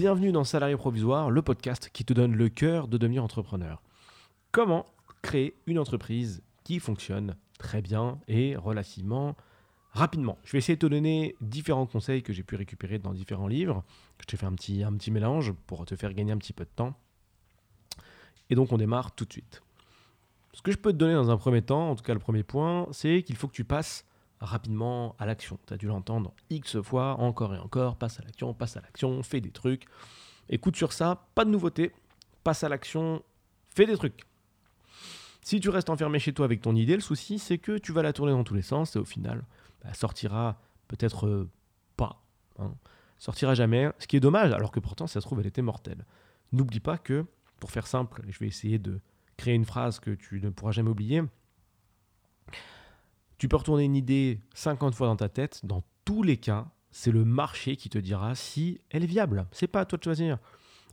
Bienvenue dans Salarié Provisoire, le podcast qui te donne le cœur de devenir entrepreneur. Comment créer une entreprise qui fonctionne très bien et relativement rapidement? Je vais essayer de te donner différents conseils que j'ai pu récupérer dans différents livres. Je t'ai fait un petit, un petit mélange pour te faire gagner un petit peu de temps. Et donc on démarre tout de suite. Ce que je peux te donner dans un premier temps, en tout cas le premier point, c'est qu'il faut que tu passes rapidement à l'action. Tu as dû l'entendre X fois, encore et encore, passe à l'action, passe à l'action, fais des trucs. Écoute sur ça, pas de nouveauté, passe à l'action, fais des trucs. Si tu restes enfermé chez toi avec ton idée, le souci c'est que tu vas la tourner dans tous les sens et au final, bah, sortira peut-être euh, pas. Hein. Sortira jamais, ce qui est dommage, alors que pourtant ça se trouve elle était mortelle. N'oublie pas que, pour faire simple, je vais essayer de créer une phrase que tu ne pourras jamais oublier, tu peux retourner une idée 50 fois dans ta tête. Dans tous les cas, c'est le marché qui te dira si elle est viable. C'est pas à toi de choisir.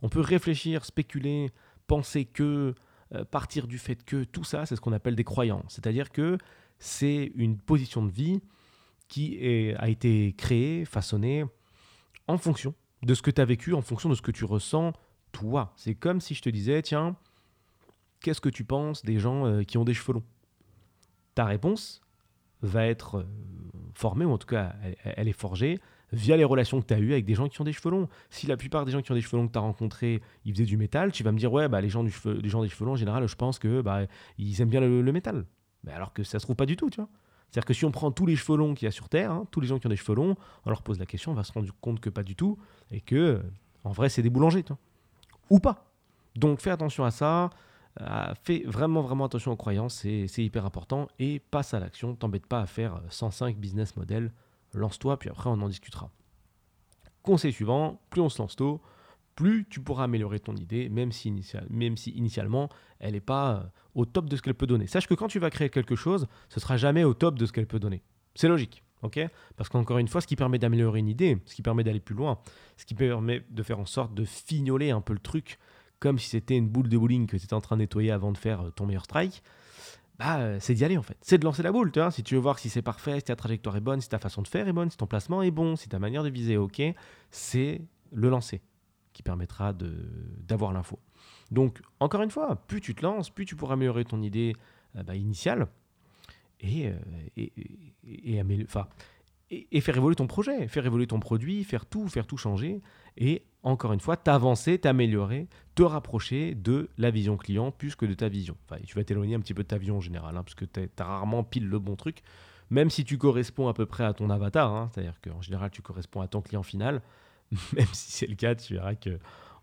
On peut réfléchir, spéculer, penser que, euh, partir du fait que, tout ça, c'est ce qu'on appelle des croyances. C'est-à-dire que c'est une position de vie qui a été créée, façonnée en fonction de ce que tu as vécu, en fonction de ce que tu ressens toi. C'est comme si je te disais, tiens, qu'est-ce que tu penses des gens euh, qui ont des cheveux longs? Ta réponse, va être euh, formée, ou en tout cas elle, est forgée, via les relations que tu as eues avec des gens qui ont des cheveux longs. Si la plupart des gens qui ont des cheveux longs que tu as rencontrés, ils faisaient du métal, tu vas me dire, ouais, bah, les, gens du cheveu, gens des cheveux longs, en général, je pense que bah, ils aiment bien le, métal. Mais alors que ça se trouve pas du tout, tu vois. C'est-à-dire que si on prend tous les cheveux longs qu'il y a sur Terre, hein, tous les gens qui ont des cheveux longs, on leur pose la question, on va se rendre compte que pas du tout, et que, en vrai, c'est des boulangers, tu vois. Ou pas. Donc fais attention à ça. Euh, fais vraiment vraiment attention aux croyances, c'est hyper important et passe à l'action, t'embête pas à faire 105 business models, lance-toi puis après on en discutera. Conseil suivant, plus on se lance tôt, plus tu pourras améliorer ton idée, même si, même si initialement elle n'est pas euh, au top de ce qu'elle peut donner. Sache que quand tu vas créer quelque chose, ce sera jamais au top de ce qu'elle peut donner. C'est logique. ok? Parce qu'encore une fois, ce qui permet d'améliorer une idée, ce qui permet d'aller plus loin, ce qui permet de faire en sorte de fignoler un peu le truc, comme si c'était une boule de bowling que tu étais en train de nettoyer avant de faire euh, ton meilleur strike, bah, euh, c'est d'y aller en fait. C'est de lancer la boule. Si tu veux voir si c'est parfait, si ta trajectoire est bonne, si ta façon de faire est bonne, si ton placement est bon, si ta manière de viser est OK, c'est le lancer qui permettra d'avoir l'info. Donc, encore une fois, plus tu te lances, plus tu pourras améliorer ton idée initiale et, et, faire évoluer ton projet, faire évoluer ton produit, faire tout, faire tout changer et encore une fois, t'avancer, t'améliorer, te rapprocher de la vision client plus que de ta vision. Enfin, tu vas t'éloigner un petit peu de ta vision en général, hein, parce que tu as rarement pile le bon truc, même si tu corresponds à peu près à ton avatar, hein, c'est-à-dire qu'en général, tu corresponds à ton client final, même si c'est le cas, tu verras que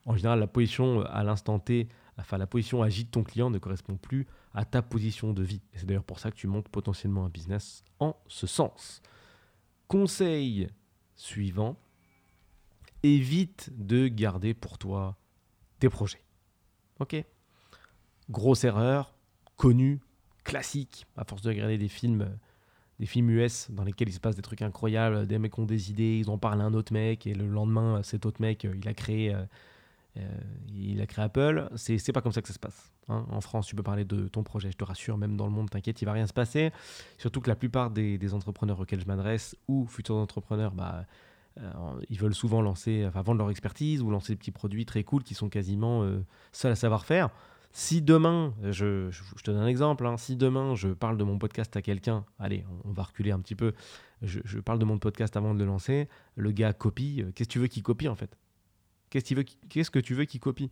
en général, la position à l'instant T, enfin la position agite de ton client ne correspond plus à ta position de vie. C'est d'ailleurs pour ça que tu montes potentiellement un business en ce sens. Conseil suivant, évite de garder pour toi tes projets. Ok? Grosse erreur, connue, classique, à force de regarder des films, des films US dans lesquels il se passe des trucs incroyables, des mecs ont des idées, ils en parlent à un autre mec, et le lendemain, cet autre mec, il a créé, euh, euh, il a créé Apple. C'est pas comme ça que ça se passe. Hein. En France, tu peux parler de ton projet, je te rassure, même dans le monde, t'inquiète, il va rien se passer. Surtout que la plupart des, des entrepreneurs auxquels je m'adresse, ou futurs entrepreneurs, bah, euh, ils veulent souvent lancer, vendre leur expertise ou lancer des petits produits très cool qui sont quasiment euh, seuls à savoir faire. Si demain, je, te donne un exemple, hein, si demain je parle de mon podcast à quelqu'un, allez, on, va reculer un petit peu, je, parle de mon podcast avant de le lancer, le gars copie, euh, qu'est-ce que tu veux qu'il copie en fait? Qu'est-ce que tu veux qu'il copie?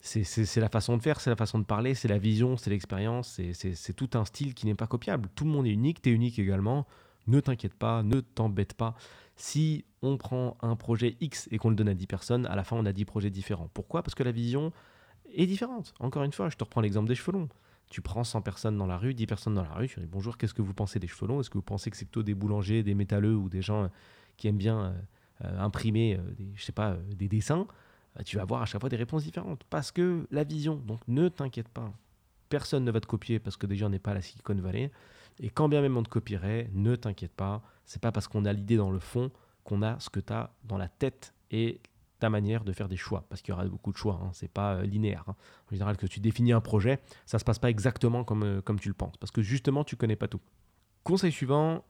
C'est la façon de faire, c'est la façon de parler, c'est la vision, c'est l'expérience, c'est tout un style qui n'est pas copiable. Tout le monde est unique, tu es unique également. Ne t'inquiète pas, ne t'embête pas. Si on prend un projet X et qu'on le donne à 10 personnes, à la fin on a 10 projets différents. Pourquoi? Parce que la vision est différente. Encore une fois, je te reprends l'exemple des cheveux longs. Tu prends 100 personnes dans la rue, 10 personnes dans la rue, tu dis bonjour, qu'est-ce que vous pensez des cheveux longs? Est-ce que vous pensez que c'est plutôt des boulangers, des métalleux ou des gens euh, qui aiment bien euh, euh, imprimer des, je sais pas, des dessins? Tu vas avoir à chaque fois des réponses différentes. Parce que la vision, donc ne t'inquiète pas, personne ne va te copier parce que déjà on n'est pas à la Silicon Valley. Et quand bien même on te copierait, ne t'inquiète pas, c'est pas parce qu'on a l'idée dans le fond qu'on a ce que tu as dans la tête et ta manière de faire des choix, parce qu'il y aura beaucoup de choix, hein, c'est pas euh, linéaire. Hein. En général, que tu définis un projet, ça se passe pas exactement comme, euh, comme tu le penses, parce que justement, tu connais pas tout. Conseil suivant,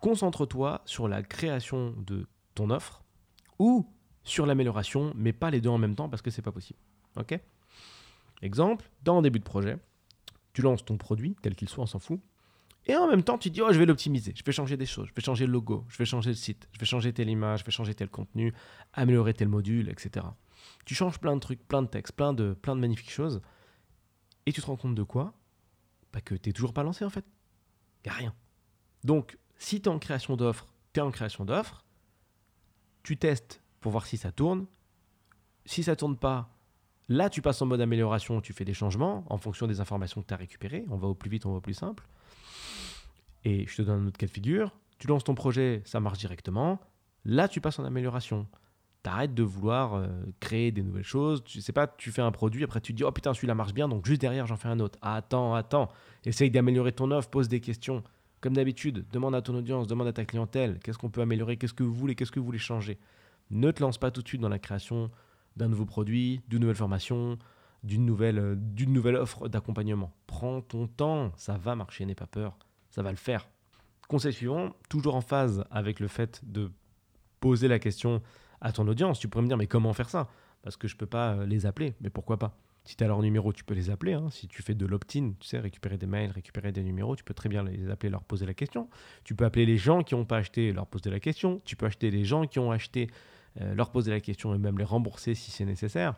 concentre-toi sur la création de ton offre ou sur l'amélioration, mais pas les deux en même temps parce que c'est pas possible. Ok? Exemple, dans un début de projet, tu lances ton produit, tel qu'il soit, on s'en fout. Et en même temps, tu dis, oh, je vais l'optimiser, je vais changer des choses, je vais changer le logo, je vais changer le site, je vais changer telle image, je vais changer tel contenu, améliorer tel module, etc. Tu changes plein de trucs, plein de textes, plein de, plein de magnifiques choses. Et tu te rends compte de quoi? Bah Que tu n'es toujours pas lancé en fait. Il n'y a rien. Donc, si tu es en création d'offres, tu es en création d'offres, tu testes pour voir si ça tourne. Si ça tourne pas, là tu passes en mode amélioration, tu fais des changements en fonction des informations que tu as récupérées. On va au plus vite, on va au plus simple. Et je te donne un autre cas de figure. Tu lances ton projet, ça marche directement. Là, tu passes en amélioration. T'arrêtes de vouloir euh, créer des nouvelles choses. Tu sais pas, tu fais un produit, après tu te dis oh putain celui-là marche bien, donc juste derrière j'en fais un autre. attends, attends. Essaye d'améliorer ton offre, pose des questions. Comme d'habitude, demande à ton audience, demande à ta clientèle, qu'est-ce qu'on peut améliorer, qu'est-ce que vous voulez, qu'est-ce que vous voulez changer? Ne te lance pas tout de suite dans la création d'un nouveau produit, d'une nouvelle formation, d'une nouvelle, euh, d'une nouvelle offre d'accompagnement. Prends ton temps, ça va marcher, n'aie pas peur, ça va le faire. Conseil suivant, toujours en phase avec le fait de poser la question à ton audience. Tu pourrais me dire, mais comment faire ça? Parce que je ne peux pas euh, les appeler, mais pourquoi pas? Si tu as leur numéro, tu peux les appeler. Hein. Si tu fais de l'opt-in, tu sais, récupérer des mails, récupérer des numéros, tu peux très bien les appeler, leur poser la question. Tu peux appeler les gens qui n'ont pas acheté, leur poser la question. Tu peux acheter les gens qui ont acheté, leur poser la question et même les rembourser si c'est nécessaire.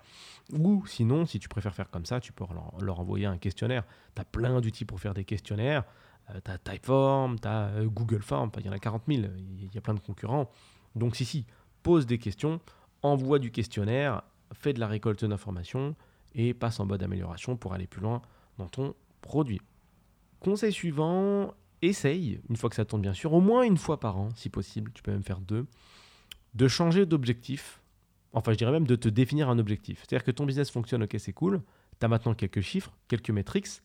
Ou sinon, si tu préfères faire comme ça, tu peux leur, envoyer un questionnaire. Tu as plein d'outils pour faire des questionnaires. Euh, tu as Typeform, tu as Google Form, il y en a 40 000, il y a plein de concurrents. Donc si, si, pose des questions, envoie du questionnaire, fais de la récolte d'informations et passe en mode amélioration pour aller plus loin dans ton produit. Conseil suivant, essaye, une fois que ça tourne bien sûr, au moins une fois par an, si possible, tu peux même faire deux, de changer d'objectif, enfin je dirais même de te définir un objectif. C'est-à-dire que ton business fonctionne, ok c'est cool, tu as maintenant quelques chiffres, quelques métriques,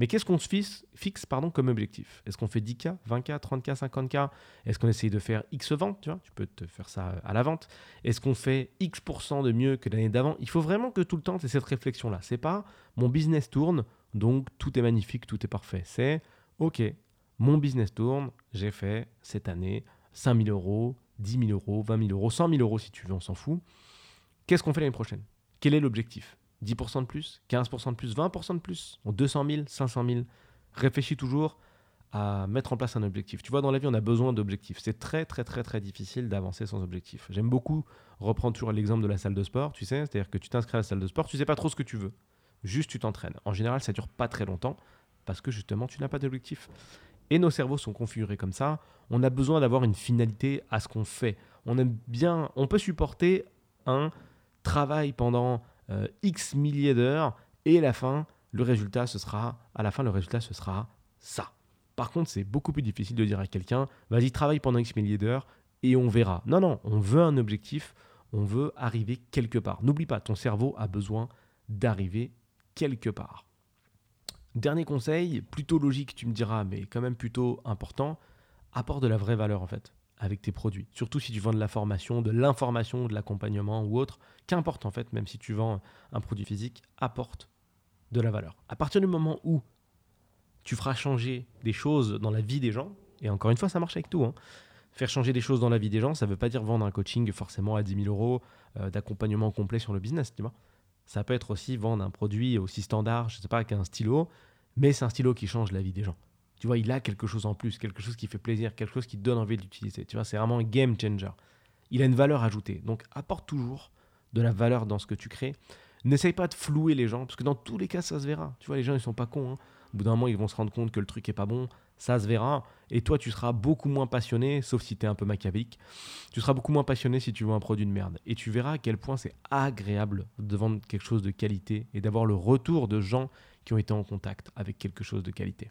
mais qu'est-ce qu'on se fixe, fixe pardon, comme objectif? Est-ce qu'on fait 10K, 20K, 30K, 50K Est-ce qu'on essaye de faire X ventes tu, vois? Tu peux te faire ça à la vente. Est-ce qu'on fait X% de mieux que l'année d'avant? Il faut vraiment que tout le temps, tu cette réflexion-là. C'est pas mon business tourne, donc tout est magnifique, tout est parfait. C'est OK, mon business tourne, j'ai fait cette année 5000 euros, 10 000 euros, 20 000 euros, 100 000 euros si tu veux, on s'en fout. Qu'est-ce qu'on fait l'année prochaine? Quel est l'objectif? 10% de plus, 15% de plus, 20% de plus, 200 000, 500 000. Réfléchis toujours à mettre en place un objectif. Tu vois, dans la vie, on a besoin d'objectifs. C'est très, très, très, très difficile d'avancer sans objectif. J'aime beaucoup reprendre toujours l'exemple de la salle de sport, tu sais, c'est-à-dire que tu t'inscris à la salle de sport, tu sais pas trop ce que tu veux. Juste, tu t'entraînes. En général, ça dure pas très longtemps parce que justement, tu n'as pas d'objectif. Et nos cerveaux sont configurés comme ça. On a besoin d'avoir une finalité à ce qu'on fait. On aime bien, on peut supporter un travail pendant euh, X milliers d'heures et à la fin, le résultat, ce sera, à la fin, le résultat, ce sera ça. Par contre, c'est beaucoup plus difficile de dire à quelqu'un, vas-y, travaille pendant X milliers d'heures et on verra. Non, non, on veut un objectif, on veut arriver quelque part. N'oublie pas, ton cerveau a besoin d'arriver quelque part. Dernier conseil, plutôt logique, tu me diras, mais quand même plutôt important, apporte de la vraie valeur en fait avec tes produits. Surtout si tu vends de la formation, de l'information, de l'accompagnement ou autre, qu'importe en fait, même si tu vends un produit physique, apporte de la valeur. À partir du moment où tu feras changer des choses dans la vie des gens, et encore une fois, ça marche avec tout, hein, faire changer des choses dans la vie des gens, ça ne veut pas dire vendre un coaching forcément à 10 000 euros euh, d'accompagnement complet sur le business, tu vois. Ça peut être aussi vendre un produit aussi standard, je sais pas, qu'un stylo, mais c'est un stylo qui change la vie des gens. Tu vois, il a quelque chose en plus, quelque chose qui fait plaisir, quelque chose qui donne envie d'utiliser. Tu vois, c'est vraiment un game changer. Il a une valeur ajoutée. Donc, apporte toujours de la valeur dans ce que tu crées. N'essaye pas de flouer les gens, parce que dans tous les cas, ça se verra. Tu vois, les gens, ils sont pas cons. Hein. Au bout d'un moment, ils vont se rendre compte que le truc est pas bon. Ça se verra. Et toi, tu seras beaucoup moins passionné, sauf si tu es un peu machiavélique. Tu seras beaucoup moins passionné si tu veux un produit de merde. Et tu verras à quel point c'est agréable de vendre quelque chose de qualité et d'avoir le retour de gens qui ont été en contact avec quelque chose de qualité.